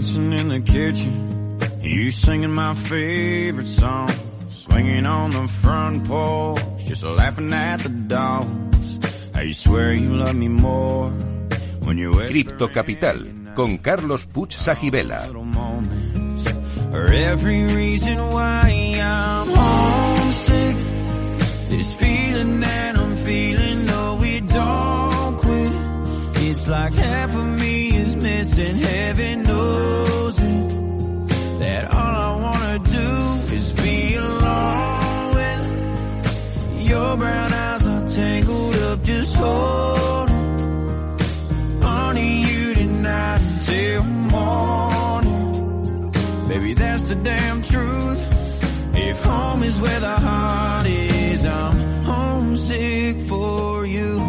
dancing in the kitchen, you singing my favorite song, swinging on the front porch, just laughing at the dogs. I swear you love me more when you Cripto Capital con Carlos Puch Sajibela. Every reason why I'm homesick. This feeling that I'm feeling, no, we don't quit. It's like half of me is missing, heaven your brown eyes are tangled up, just holding on you tonight until morning. Baby, that's the damn truth. If home is where the heart is, I'm homesick for you.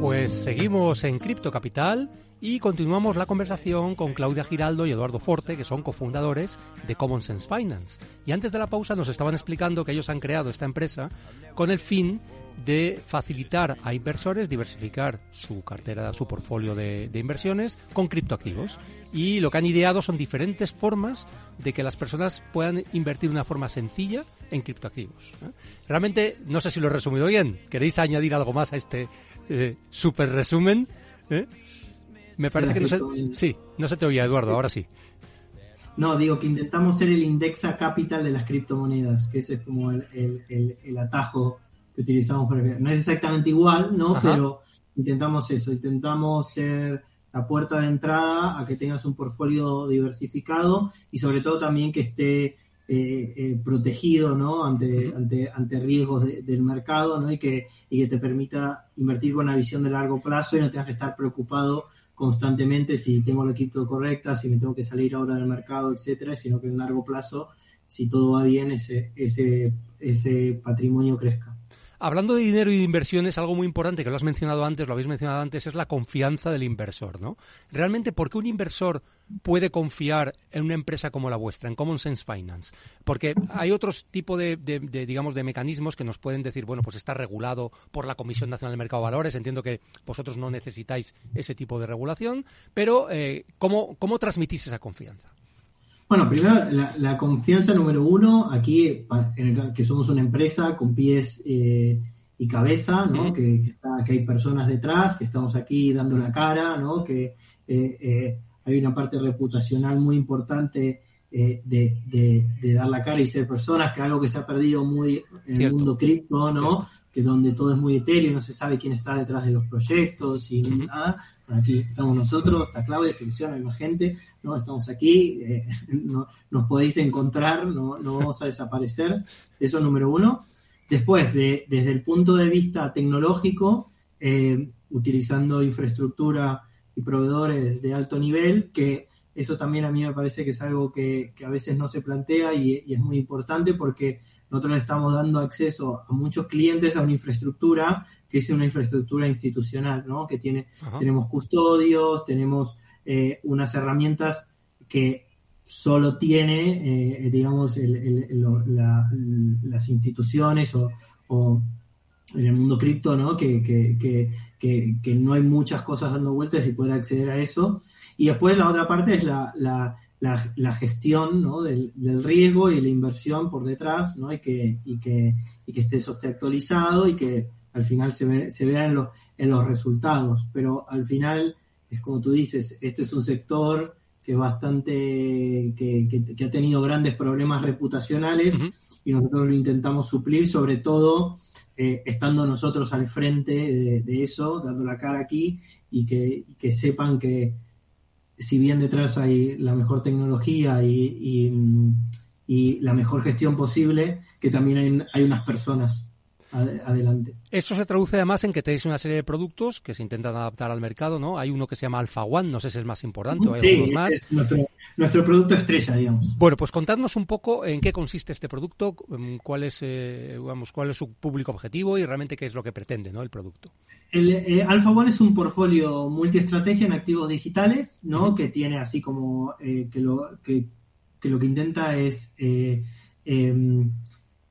Pues seguimos en Cripto Capital y continuamos la conversación con Claudia Giraldo y Eduardo Forte, que son cofundadores de Common Sense Finance. Y antes de la pausa nos estaban explicando que ellos han creado esta empresa con el fin de facilitar a inversores diversificar su cartera, su portfolio de, inversiones con criptoactivos. Y lo que han ideado son diferentes formas de que las personas puedan invertir de una forma sencilla en criptoactivos. ¿eh? Realmente, no sé si lo he resumido bien. ¿Queréis añadir algo más a este eh, super resumen? ¿Eh? Me parece que no se, sí, no se te oía, Eduardo, ahora sí. No, digo que intentamos ser el indexa capital de las criptomonedas, que ese es como el, el- el- el atajo que utilizamos para No es exactamente igual, ¿no? Ajá. Pero intentamos eso, intentamos ser la puerta de entrada a que tengas un portfolio diversificado y sobre todo también que esté eh, eh, protegido, ¿no? Ante, ante, ante riesgos de- del mercado, ¿no? Y que, y que te permita invertir con una visión de largo plazo y no tengas que estar preocupado constantemente si tengo la cripto correcta, si me tengo que salir ahora del mercado, etcétera, sino que en largo plazo, si todo va bien, ese, ese, ese patrimonio crezca. Hablando de dinero y de inversiones, algo muy importante que lo has mencionado antes, lo habéis mencionado antes, es la confianza del inversor, ¿no? Realmente, ¿por qué un inversor puede confiar en una empresa como la vuestra, en Common Sense Finance? Porque hay otros de- de, digamos, de mecanismos que nos pueden decir, bueno, pues está regulado por la Comisión Nacional del Mercado de Valores. Entiendo que vosotros no necesitáis ese tipo de regulación, pero eh, ¿cómo, ¿cómo transmitís esa confianza? Bueno, primero, la, la confianza número uno, aquí, en el que somos una empresa con pies eh, y cabeza, ¿no? Que, que está- que hay personas detrás, que estamos aquí dando la cara, ¿no? que eh, eh, hay una parte reputacional muy importante eh, de, de- de dar la cara y ser personas, que es algo que se ha perdido muy en el mundo cripto, ¿no? Que donde todo es muy etéreo, no se sabe quién está detrás de los proyectos y nada. Bueno, aquí estamos nosotros, está Claudia, que hay más gente, ¿no? Estamos aquí, eh, no- nos podéis encontrar, no, no vamos a desaparecer. Eso es número uno. Después, de- desde el punto de vista tecnológico, eh, utilizando infraestructura y proveedores de alto nivel, que eso también a mí me parece que es algo que, que a veces no se plantea y, y es muy importante porque nosotros le estamos dando acceso a muchos clientes a una infraestructura que es una infraestructura institucional, ¿no? Que tiene Ajá. tenemos custodios, tenemos eh, unas herramientas que solo tiene, eh, digamos, el- el- el- lo- la- las instituciones o, o en el mundo cripto, ¿no? Que, que, que, que, que no hay muchas cosas dando vueltas y poder acceder a eso. Y después la otra parte es la, la, la, la gestión ¿no? del, del riesgo y la inversión por detrás, ¿no? Y que, y que, y que esté, eso esté actualizado y que al final se, ve, se vea en, los en los resultados. Pero al final, es como tú dices, este es un sector que bastante, que, que, que ha tenido grandes problemas reputacionales y nosotros lo intentamos suplir, sobre todo eh, estando nosotros al frente de, de eso, dando la cara aquí y que, y que sepan que si bien detrás hay la mejor tecnología y, y, mm, y la mejor gestión posible, que también hay, hay unas personas ad- adelante. Esto se traduce además en que tenéis una serie de productos que se intentan adaptar al mercado, ¿no? Hay uno que se llama Alpha One, no sé si es el más importante, o hay Sí, algunos más. es nuestro, nuestro producto estrella, digamos. Bueno, pues contadnos un poco en qué consiste este producto, cuál es, eh, vamos, cuál es su público objetivo y realmente qué es lo que pretende, ¿no? El producto. El eh, Alpha One es un portfolio multiestrategia en activos digitales, ¿no? Que tiene así como eh, que, lo, que, que lo que intenta es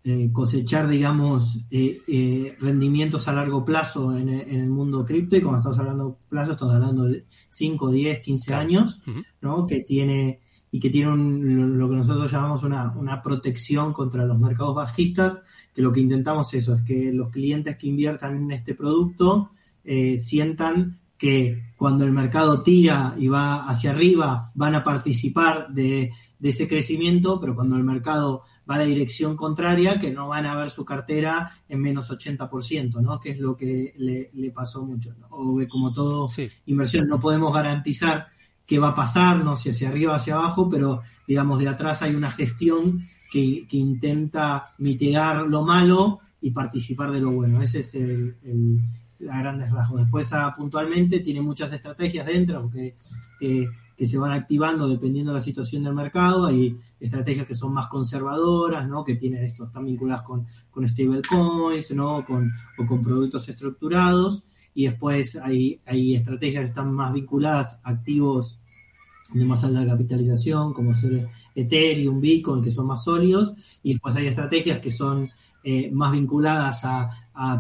eh, eh, cosechar, digamos, eh, rendimientos a largo plazo en, el mundo cripto, y cuando estamos hablando de plazo, estamos hablando de 5, 10, 15 años, ¿no? Que tiene y que tiene lo que nosotros llamamos una, una, protección contra los mercados bajistas, que lo que intentamos eso, es que los clientes que inviertan en este producto sientan que cuando el mercado tira y va hacia arriba van a participar de, ese crecimiento, pero cuando el mercado va a la dirección contraria, que no van a ver su cartera en menos 80%, ¿no? Que es lo que le, pasó mucho. O como todo inversión, no podemos garantizar qué va a pasar, no sé, hacia arriba o hacia abajo, pero digamos, de atrás hay una gestión que, intenta mitigar lo malo y participar de lo bueno. Ese es el a grandes rasgos. Después, ah, puntualmente, tiene muchas estrategias dentro que, que, se van activando dependiendo de la situación del mercado. Hay estrategias que son más conservadoras, ¿no? que tienen esto, están vinculadas con, con stablecoins ¿no? con, o con productos estructurados. Y después hay, hay estrategias que están más vinculadas a activos de más alta capitalización, como ser Ethereum, Bitcoin, que son más sólidos, y después hay estrategias que son eh, más vinculadas a,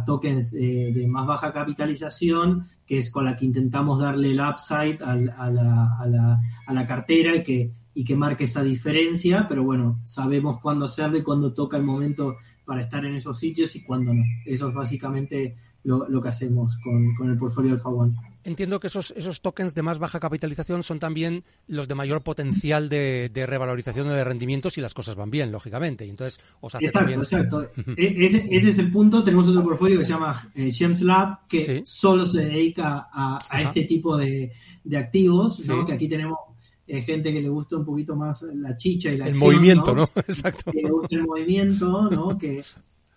tokens eh, de más baja capitalización, que es con la que intentamos darle el upside a, la, cartera y que, y que marque esa diferencia, pero bueno, sabemos cuándo hacerlo y cuándo toca el momento para estar en esos sitios y cuándo no. Eso es básicamente lo, que hacemos con, con el portfolio Alpha One entiendo que esos, esos tokens de más baja capitalización son también los de mayor potencial de, revalorización de rendimientos si las cosas van bien, lógicamente. Y entonces os hace exacto, exacto. E, ese, es el punto. Tenemos otro portfolio que se llama eh, Gems Lab, que solo se dedica a, este tipo de, activos, que aquí tenemos eh, gente que le gusta un poquito más la chicha y la El movimiento, ¿no? Exacto. Que le gusta el movimiento, ¿no? Que,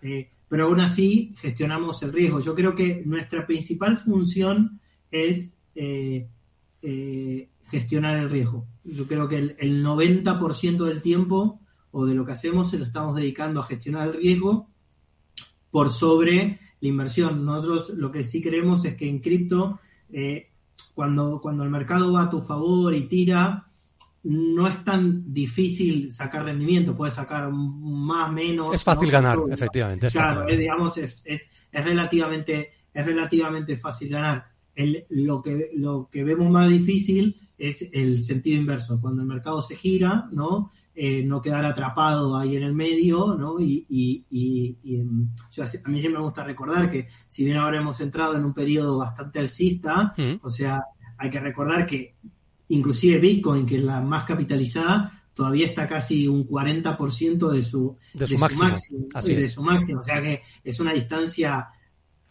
eh, pero aún así gestionamos el riesgo. Yo creo que nuestra principal función es eh, eh, gestionar el riesgo. Yo creo que el, 90% del tiempo o de lo que hacemos se lo estamos dedicando a gestionar el riesgo por sobre la inversión. Nosotros lo que sí creemos es que en cripto, eh, cuando, cuando el mercado va a tu favor y tira, no es tan difícil sacar rendimiento, puedes sacar más, menos. Es fácil ganar, efectivamente. claro, digamos, es, es, relativamente, es relativamente fácil ganar lo, que, lo que vemos más difícil es el sentido inverso, cuando el mercado se gira, ¿no? Eh, no quedar atrapado ahí en el medio, ¿no? Y, em, a mí siempre me gusta recordar que si bien ahora hemos entrado en un periodo bastante alcista, mm. o sea, hay que recordar que inclusive Bitcoin, que es la más capitalizada, todavía está casi un 40% de su, de su, máximo, de su máximo, o sea que es una distancia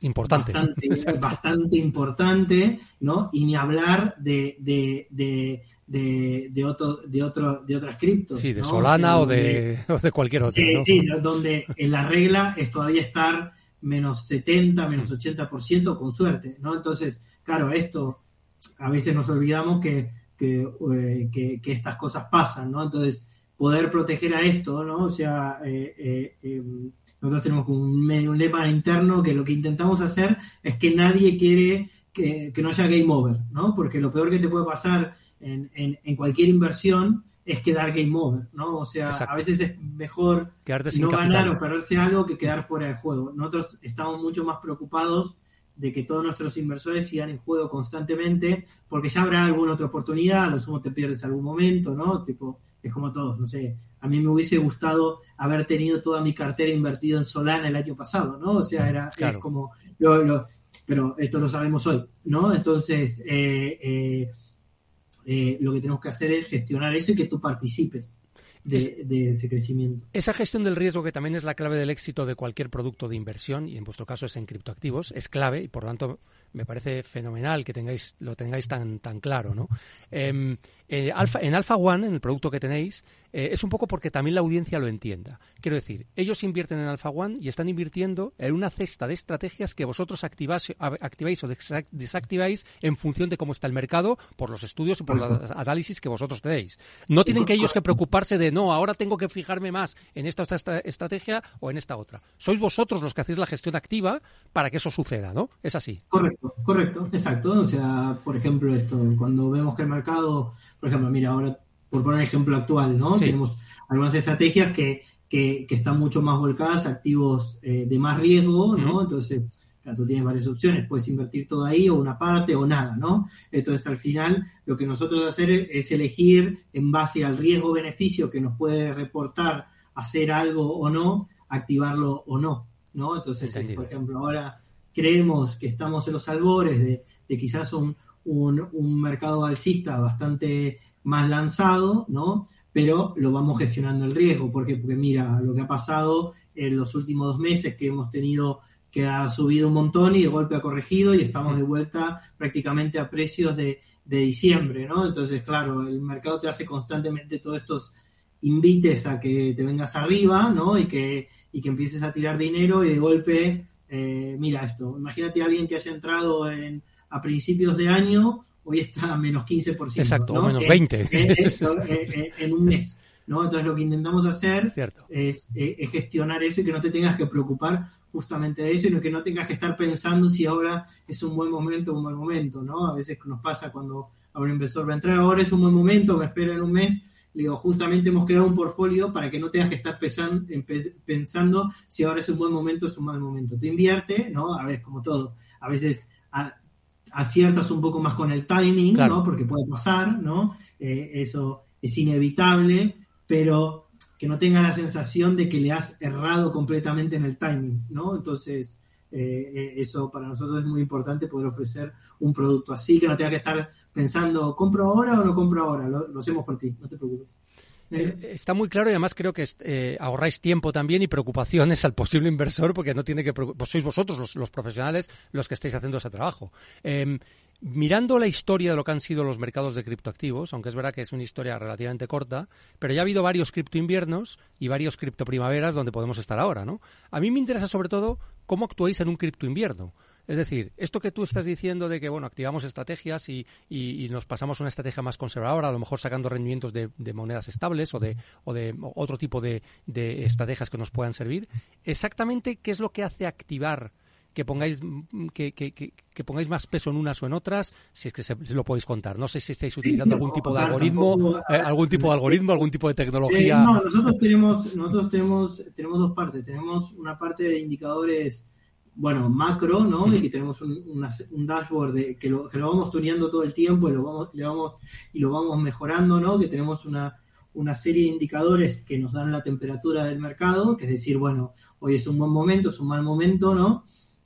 importante. Bastante, importante, ¿no? Y ni hablar de, de, de, de, de, otro, de, otro, de otras criptos. Sí, de Solana o, de, de, cualquier otra. Sí, sí, donde en la regla es todavía estar menos 70, menos 80% con suerte, ¿no? Entonces, claro, esto a veces nos olvidamos que, que, eh, que, estas cosas pasan, ¿no? Entonces, poder proteger a esto, ¿no? O sea, eh, eh, em, nosotros tenemos un, un lema interno que lo que intentamos hacer es que nadie quiere que, no haya game over, ¿no? Porque lo peor que te puede pasar en, en, cualquier inversión es quedar game over, ¿no? O sea, a veces es mejor no ganar o perderse algo que quedar fuera de juego. Nosotros estamos mucho más preocupados de que todos nuestros inversores sigan en juego constantemente, porque ya habrá alguna otra oportunidad, a lo sumo te pierdes algún momento, ¿no? Tipo, es como todos, no sé, a mí me hubiese gustado haber tenido toda mi cartera invertida en Solana el año pasado, ¿no? O sea, era como, pero esto lo sabemos hoy, ¿no? Entonces, eh, eh, eh, lo que tenemos que hacer es gestionar eso y que tú participes de, ese crecimiento. Esa gestión del riesgo, que también es la clave del éxito de cualquier producto de inversión, y en vuestro caso es en criptoactivos, es clave y por lo tanto me parece fenomenal que tengáis, lo tengáis tan, tan claro, ¿no? Em, eh, en Alpha One, en el producto que tenéis, eh, es un poco porque también la audiencia lo entienda. Quiero decir, ellos invierten en Alpha One y están invirtiendo en una cesta de estrategias que vosotros activáis, activáis o desactiváis en función de cómo está el mercado, por los estudios y por los análisis que vosotros tenéis. No tienen que ellos que preocuparse de, no, ahora tengo que fijarme más en esta, esta estrategia o en esta otra. Sois vosotros los que hacéis la gestión activa para que eso suceda, ¿no? Es así. Correcto, correcto, exacto. O sea, por ejemplo, esto, cuando vemos que el mercado por ejemplo, mira, ahora, por poner un ejemplo actual, ¿no? Tenemos algunas estrategias que, que, están mucho más volcadas a activos eh, de más riesgo, ¿no? Entonces, claro, tú tienes varias opciones, puedes invertir todo ahí o una parte o nada, ¿no? Entonces, al final, lo que nosotros hacer es elegir en base al riesgo-beneficio que nos puede reportar hacer algo o no, activarlo o no, ¿no? Entonces, por ejemplo, ahora creemos que estamos en los albores de, quizás un, un, mercado alcista bastante más lanzado, ¿no? Pero lo vamos gestionando el riesgo. ¿Por Porque mira, lo que ha pasado en los últimos dos meses que hemos tenido que ha subido un montón y de golpe ha corregido y estamos de vuelta prácticamente a precios de, de diciembre, ¿no? Entonces, claro, el mercado te hace constantemente todos estos invites a que te vengas arriba, ¿no? Y que, y que empieces a tirar dinero y de golpe eh, mira esto, imagínate a alguien que haya entrado en, a principios de año, hoy está a menos 15%. Exacto, o menos 20. En, un mes. ¿no? Entonces lo que intentamos hacer es, gestionar eso y que no te tengas que preocupar justamente de eso y que no tengas que estar pensando si ahora es un buen momento o un mal momento, ¿no? A veces nos pasa cuando a un inversor va a entrar, ahora es un buen momento, me espero en un mes, le digo, justamente hemos creado un portfolio para que no tengas que estar pensando si ahora es un buen momento o es un mal momento. Te invierte, ¿no? A ver, como todo. A veces aciertas un poco más con el timing, ¿no? Porque puede pasar, ¿no? Eh, eso es inevitable, pero que no tenga la sensación de que le has errado completamente en el timing, ¿no? Entonces, eh, eh, eso para nosotros es muy importante poder ofrecer un producto así, que no tenga que estar pensando, ¿compro ahora o no compro ahora? Lo, hacemos por ti, no te preocupes. Eh, está muy claro y además creo que ahorráis tiempo también y preocupaciones al posible inversor porque no tiene que pues sois vosotros los, profesionales los que estáis haciendo ese trabajo. Em, mirando la historia de lo que han sido los mercados de criptoactivos, aunque es verdad que es una historia relativamente corta, pero ya ha habido varios cripto inviernos y varios cripto primaveras donde podemos estar ahora, ¿no? A mí me interesa sobre todo cómo actuáis en un cripto invierno. Es decir, esto que tú estás diciendo de que, bueno, activamos estrategias y, nos pasamos a una estrategia más conservadora, a lo mejor sacando rendimientos de, monedas estables o de, o de otro tipo de, de estrategias que nos puedan servir, exactamente qué es lo que hace activar que pongáis que, que, que, pongáis más peso en unas o en otras, si es que se, lo podéis contar. No sé si estáis utilizando algún tipo de algoritmo, eh, algún tipo de algoritmo, algún tipo de tecnología. Eh, no, nosotros tenemos, nosotros tenemos, tenemos dos partes. Tenemos una parte de indicadores, bueno, macro, ¿no? Y que tenemos un, un dashboard de, que, lo, que lo vamos tuneando todo el tiempo y lo vamos, le vamos, y lo vamos mejorando, ¿no? Que tenemos una una serie de indicadores que nos dan la temperatura del mercado, que es decir, bueno, hoy es un buen momento, es un mal momento, ¿no?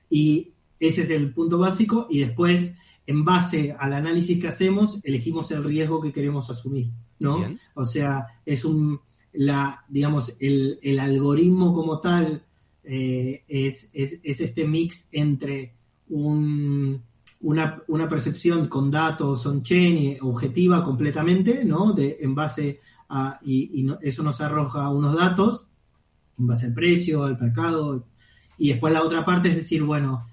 Y ese es el punto básico y después, en base al análisis que hacemos, elegimos el riesgo que queremos asumir, ¿no? O sea, es un, la, digamos, el, el algoritmo como tal eh, es, es, es, este mix entre un, una, una, percepción con datos on-chain objetiva completamente, ¿no? De, en base a, y, y eso nos arroja unos datos en base al precio, al mercado, y después la otra parte es decir, bueno,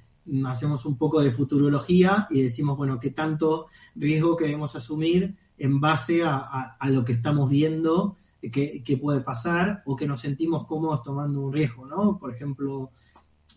hacemos un poco de futurología y decimos, bueno, qué tanto riesgo queremos asumir en base a, lo que estamos viendo que, puede pasar o que nos sentimos cómodos tomando un riesgo, ¿no? Por ejemplo,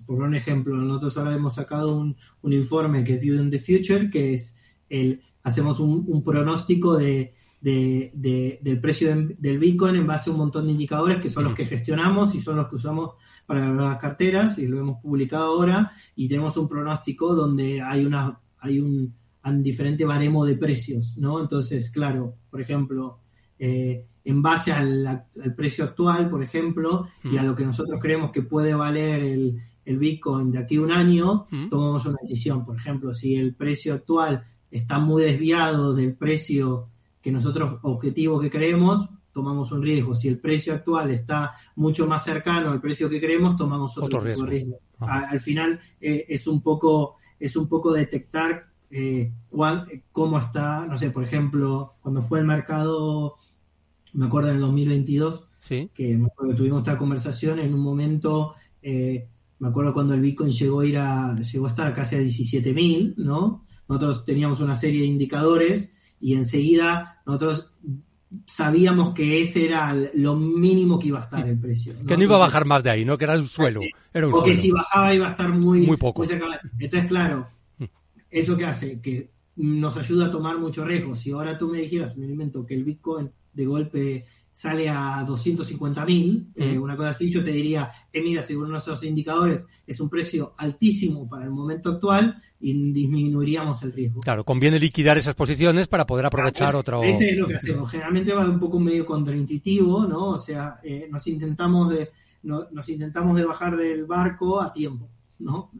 por un ejemplo, nosotros ahora hemos sacado un, informe que es View in the Future, que es el, hacemos un, pronóstico de, del precio del Bitcoin en base a un montón de indicadores que son los que gestionamos y son los que usamos para las carteras y lo hemos publicado ahora y tenemos un pronóstico donde hay una hay un, diferente baremo de precios, ¿no? Entonces, claro, por ejemplo, eh, en base al, precio actual, por ejemplo, y a mm. lo que nosotros creemos que puede valer el, el Bitcoin de aquí a un año, mm. tomamos una decisión. Por ejemplo, si el precio actual está muy desviado del precio que nosotros objetivo que creemos, tomamos un riesgo. Si el precio actual está mucho más cercano al precio que queremos, tomamos otro, riesgo. Al final eh, es un poco es un poco detectar eh, cómo está, no sé, por ejemplo, cuando fue el mercado, me acuerdo en el 2022, que me acuerdo que tuvimos esta conversación en un momento, eh, me acuerdo cuando el Bitcoin llegó a ir a, llegó a estar casi a 17.000, ¿no? Nosotros teníamos una serie de indicadores y enseguida nosotros sabíamos que ese era lo mínimo que iba a estar el precio. Que no iba a bajar más de ahí, ¿no? Que era un suelo. Era o que si bajaba iba a estar muy, muy poco. Entonces, claro, mm. ¿eso que hace? Que nos ayuda a tomar mucho riesgo. Si ahora tú me dijeras, me invento, que el Bitcoin de golpe sale a 250 mil, eh, una cosa así, yo te diría, eh, mira, según nuestros indicadores, es un precio altísimo para el momento actual y disminuiríamos el riesgo. Claro, conviene liquidar esas posiciones para poder aprovechar Pues, otro. Ese es lo que hacemos. Generalmente va un poco medio contraintuitivo, ¿no? O sea, eh, nos intentamos de no- nos intentamos de bajar del barco a tiempo, ¿no?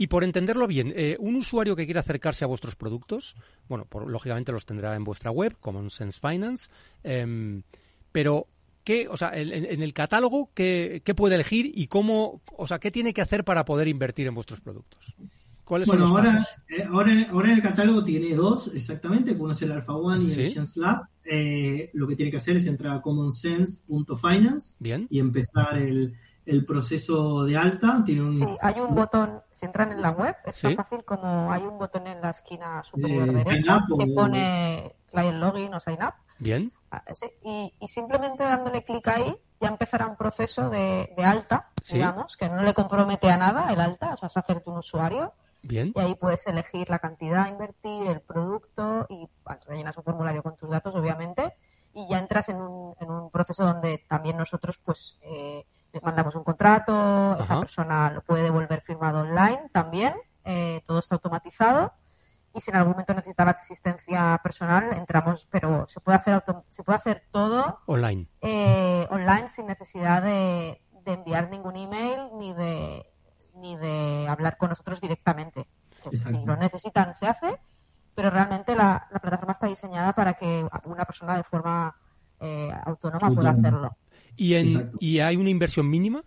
Y por entenderlo bien, eh, un usuario que quiera acercarse a vuestros productos, bueno, por- lógicamente los tendrá en vuestra web, Common Sense Finance, em, pero ¿qué, o sea, en, en- el catálogo, ¿qué, qué puede elegir y cómo, o sea, qué tiene que hacer para poder invertir en vuestros productos? ¿Cuáles Bueno, son los ahora, eh, ahora, en- ahora en el catálogo tiene dos exactamente, uno es el Alpha One y Sí. el Visions Lab. Eh, lo que tiene que hacer es entrar a commonsense.finance y empezar el, el proceso de alta. Tiene un, Sí, hay un botón, si entran en la web, es tan fácil como hay un botón en la esquina superior derecha que o- pone Client Login o Sign Up. bien, Ah, sí, Y, y simplemente dándole clic ahí ya empezará un proceso de, de alta, Sí. digamos, que no le compromete a nada el alta, o sea, es hacerte un usuario bien. y ahí puedes elegir la cantidad a invertir, el producto y bueno, rellenas un formulario con tus datos, obviamente, y ya entras en un, en un proceso donde también nosotros pues eh, le mandamos un contrato, esa persona lo puede devolver firmado online también, eh, todo está automatizado y si en algún momento necesita la asistencia personal entramos, pero se puede hacer auto- se puede hacer todo Online. eh, online sin necesidad de, de enviar ningún email ni de ni de hablar con nosotros directamente. Si lo necesitan, se hace, pero realmente la, la plataforma está diseñada para que una persona de forma eh, autónoma pueda hacerlo. ¿Y, en. ¿Y hay una inversión mínima?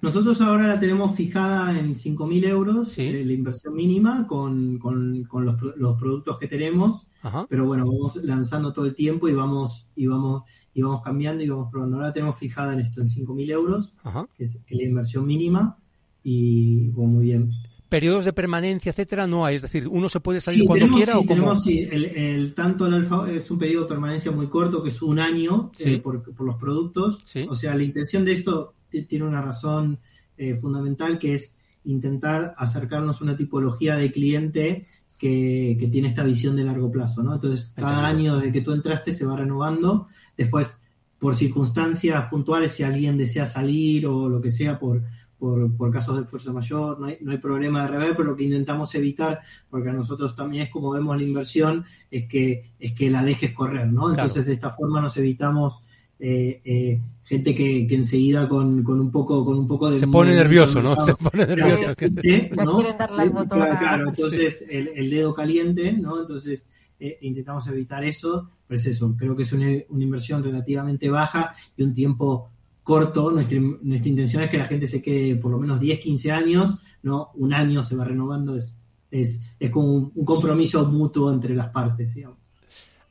Nosotros ahora la tenemos fijada en 5.000 euros, Sí. eh, la inversión mínima, con, con- con los, los productos que tenemos, Ajá. pero bueno, vamos lanzando todo el tiempo y vamos, y vamos, y vamos cambiando y vamos probando. Ahora la tenemos fijada en esto, en 5.000 euros, Ajá. que es, que es la inversión mínima, y bueno, muy bien. Periodos de permanencia, etcétera, no hay. Es decir, uno se puede salir Sí, cuando tenemos, quiera sí, o como. tenemos, sí, el, el- tanto el alfa es un periodo de permanencia muy corto, que es un año eh, por, por los productos. O sea, la intención de esto tiene una razón eh, fundamental que es intentar acercarnos a una tipología de cliente que, que tiene esta visión de largo plazo, ¿no? Entonces, cada Entendido. año desde que tú entraste se va renovando. Después, por circunstancias puntuales, si alguien desea salir o lo que sea, por, por, por casos de fuerza mayor, no hay, no hay problema de rever, pero lo que intentamos evitar, porque a nosotros también es como vemos la inversión, es que, es que la dejes correr, ¿no? Claro. Entonces, de esta forma nos evitamos eh, eh, gente que, que enseguida con, con un poco con un poco de Se pone nervioso, ¿no? del Se pone nervioso. Ya ¿no? quieren darle al botón Claro, entonces el, el dedo caliente, ¿no? Entonces eh, intentamos evitar eso, pero es eso, creo que es una, una inversión relativamente baja y un tiempo corto. Nuestra, intención es que la gente se quede por lo menos 10, 15 años, ¿no? Un año se va renovando, es, es, es como un, compromiso mutuo entre las partes, digamos.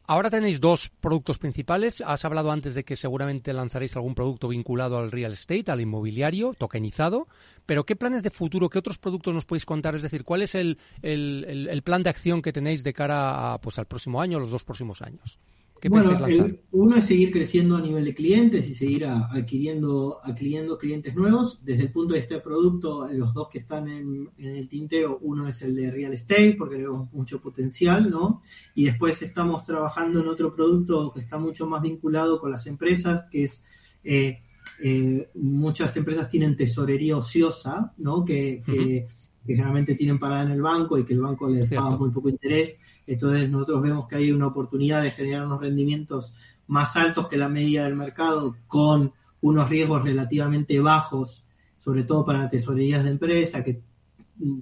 Ahora tenéis dos productos principales. Has hablado antes de que seguramente lanzaréis algún producto vinculado al real estate, al inmobiliario, tokenizado. Pero ¿qué planes de futuro, qué otros productos nos podéis contar? Es decir, ¿cuál es el, el- el- el plan de acción que tenéis de cara a, pues, al próximo año, los dos próximos años? ¿Qué bueno, el- uno es seguir creciendo a nivel de clientes y seguir a- adquiriendo, adquiriendo clientes nuevos. Desde el punto de vista de producto, los dos que están en, en el tintero, uno es el de real estate, porque vemos mucho potencial, ¿no? Y después estamos trabajando en otro producto que está mucho más vinculado con las empresas, que es... eh, eh, muchas empresas tienen tesorería ociosa, ¿no? Que, que- que generalmente tienen parada en el banco y que el banco les Cierto. paga muy poco interés. Entonces nosotros vemos que hay una oportunidad de generar unos rendimientos más altos que la media del mercado con unos riesgos relativamente bajos, sobre todo para tesorerías de empresa que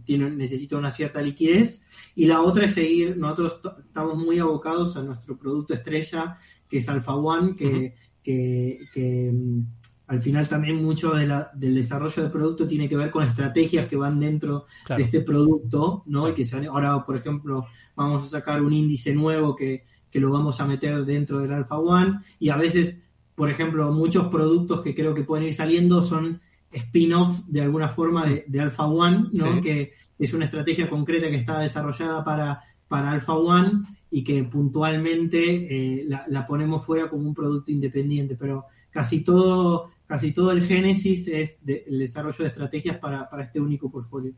tienen, necesitan una cierta liquidez. Y la otra es seguir, nosotros estamos muy abocados a nuestro producto estrella, que es Alpha One, que, que, que, al final también mucho de la- del desarrollo del producto tiene que ver con estrategias que van dentro Claro. de este producto, ¿no? Y que se ahora, por ejemplo, vamos a sacar un índice nuevo que, que lo vamos a meter dentro del Alpha One y a veces, por ejemplo, muchos productos que creo que pueden ir saliendo son spin-offs de alguna forma de, de Alpha One, ¿no? Sí. Que es una estrategia concreta que está desarrollada para, para Alpha One y que puntualmente eh, la, la ponemos fuera como un producto independiente, pero casi todo, casi todo el génesis es de- el desarrollo de estrategias para, para este único portfolio.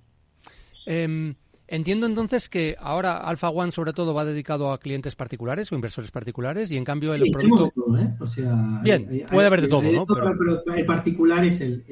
Em, Entiendo entonces que ahora Alpha One sobre todo va dedicado a clientes particulares o inversores particulares y en cambio el producto... ¿eh? o sea, Bien, puede haber de todo, ¿no? Pero... el particular es el,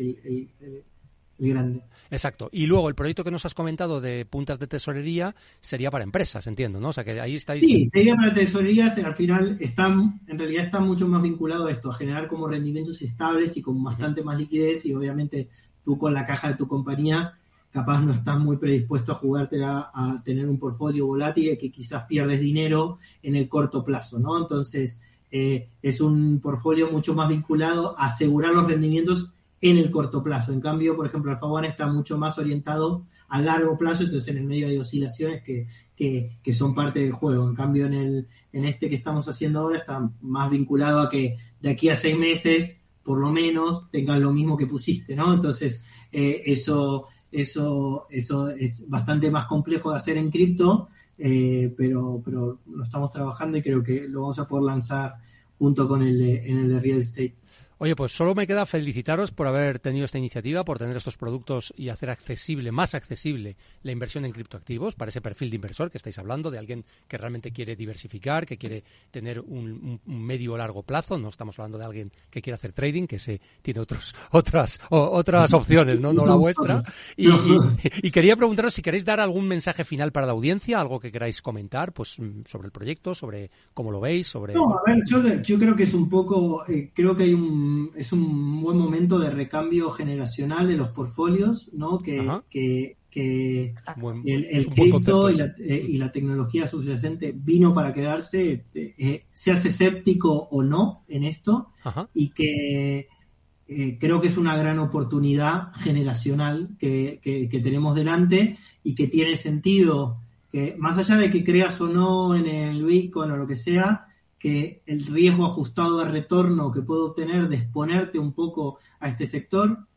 grande. Exacto. Y luego el proyecto que nos has comentado de puntas de tesorería sería para empresas, entiendo, ¿no? O sea que ahí estáis. Sí, sería para tesorerías. Al final están, en realidad está mucho más vinculado a esto, a generar como rendimientos estables y con bastante más liquidez. Y obviamente tú con la caja de tu compañía capaz no estás muy predispuesto a jugártela a tener un portfolio volátil que quizás pierdes dinero en el corto plazo, ¿no? Entonces, eh, es un portfolio mucho más vinculado a asegurar los rendimientos en el corto plazo. En cambio, por ejemplo, Alfa One está mucho más orientado a largo plazo, entonces en el medio hay oscilaciones que, que, son parte del juego. En cambio, en, el, en este que estamos haciendo ahora está más vinculado a que de aquí a seis meses, por lo menos, tengas lo mismo que pusiste, ¿no? Entonces, eh, eso eso, eso es bastante más complejo de hacer en cripto, eh, pero, pero lo estamos trabajando y creo que lo vamos a poder lanzar junto con el en el de real estate. Oye, pues solo me queda felicitaros por haber tenido esta iniciativa, por tener estos productos y hacer accesible, más accesible, la inversión en criptoactivos para ese perfil de inversor que estáis hablando, de alguien que realmente quiere diversificar, que quiere tener un, medio o largo plazo. No estamos hablando de alguien que quiere hacer trading, que se tiene otros, otras, otras opciones, ¿no? no la vuestra. Y, quería preguntaros si queréis dar algún mensaje final para la audiencia, algo que queráis comentar, pues mm, sobre el proyecto, sobre cómo lo veis, sobre. No, a ver, yo, creo que es un poco, eh, creo que hay un es un buen momento de recambio generacional de los portfolios, ¿no? Que, que, el, cripto eh, y, la, tecnología subyacente vino para quedarse, eh, se hace escéptico o no en esto, y que eh, creo que es una gran oportunidad generacional que, que, tenemos delante y que tiene sentido que más allá de que creas o no en el Bitcoin o lo que sea, que el riesgo ajustado de retorno que puedo obtener de exponerte un poco a este sector,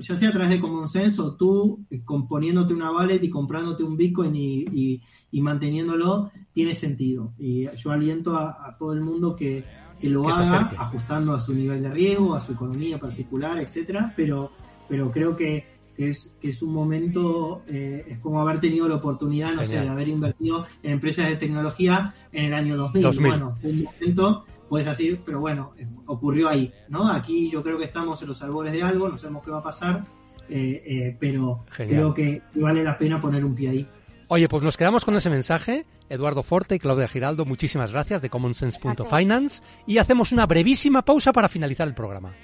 ya sea a través de Common Sense o tú eh, componiéndote una wallet y comprándote un Bitcoin y, manteniéndolo, tiene sentido. Y yo aliento a, todo el mundo que, lo haga ajustando a su nivel de riesgo, a su economía particular, etcétera, pero, pero creo que que es, que es un momento, eh, es como haber tenido la oportunidad, no sé, de haber invertido en empresas de tecnología en el año 2000. Bueno, fue un momento, puedes decir, pero bueno, ocurrió ahí, ¿no? Aquí yo creo que estamos en los albores de algo, no sabemos qué va a pasar, eh, eh, pero creo que vale la pena poner un pie ahí. Oye, pues nos quedamos con ese mensaje. Eduardo Forte y Claudia Giraldo, muchísimas gracias de commonsense.finance y hacemos una brevísima pausa para finalizar el programa.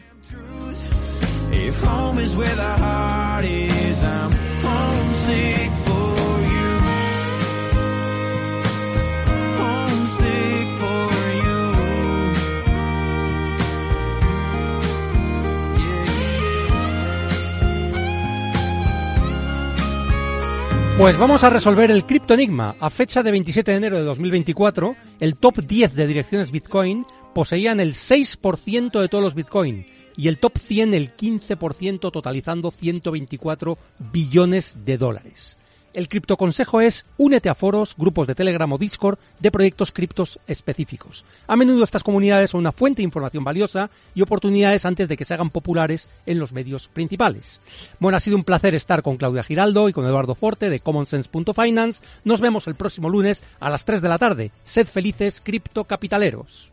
Pues vamos a resolver el criptoenigma. A fecha de 27 de enero de 2024, el top 10 de direcciones Bitcoin poseían el 6% de todos los Bitcoin y el top 100 el 15%, totalizando 124 billones de dólares. El criptoconsejo es únete a foros, grupos de Telegram o Discord de proyectos criptos específicos. A menudo estas comunidades son una fuente de información valiosa y oportunidades antes de que se hagan populares en los medios principales. Bueno, ha sido un placer estar con Claudia Giraldo y con Eduardo Forte de commonsense.finance. Nos vemos el próximo lunes a las 3 de la tarde. Sed felices criptocapitaleros.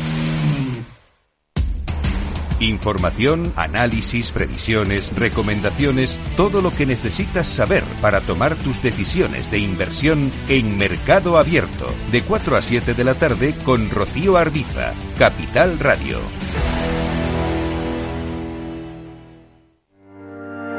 Información, análisis, previsiones, recomendaciones, todo lo que necesitas saber para tomar tus decisiones de inversión en Mercado Abierto, de 4 a 7 de la tarde con Rocío Arbiza, Capital Radio.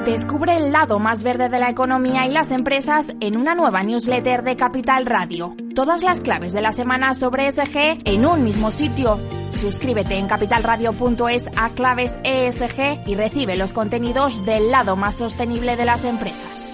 Descubre el lado más verde de la economía y las empresas en una nueva newsletter de Capital Radio. Todas las claves de la semana sobre SG en un mismo sitio suscríbete en capitalradio.es a claves ESG y recibe los contenidos del lado más sostenible de las empresas.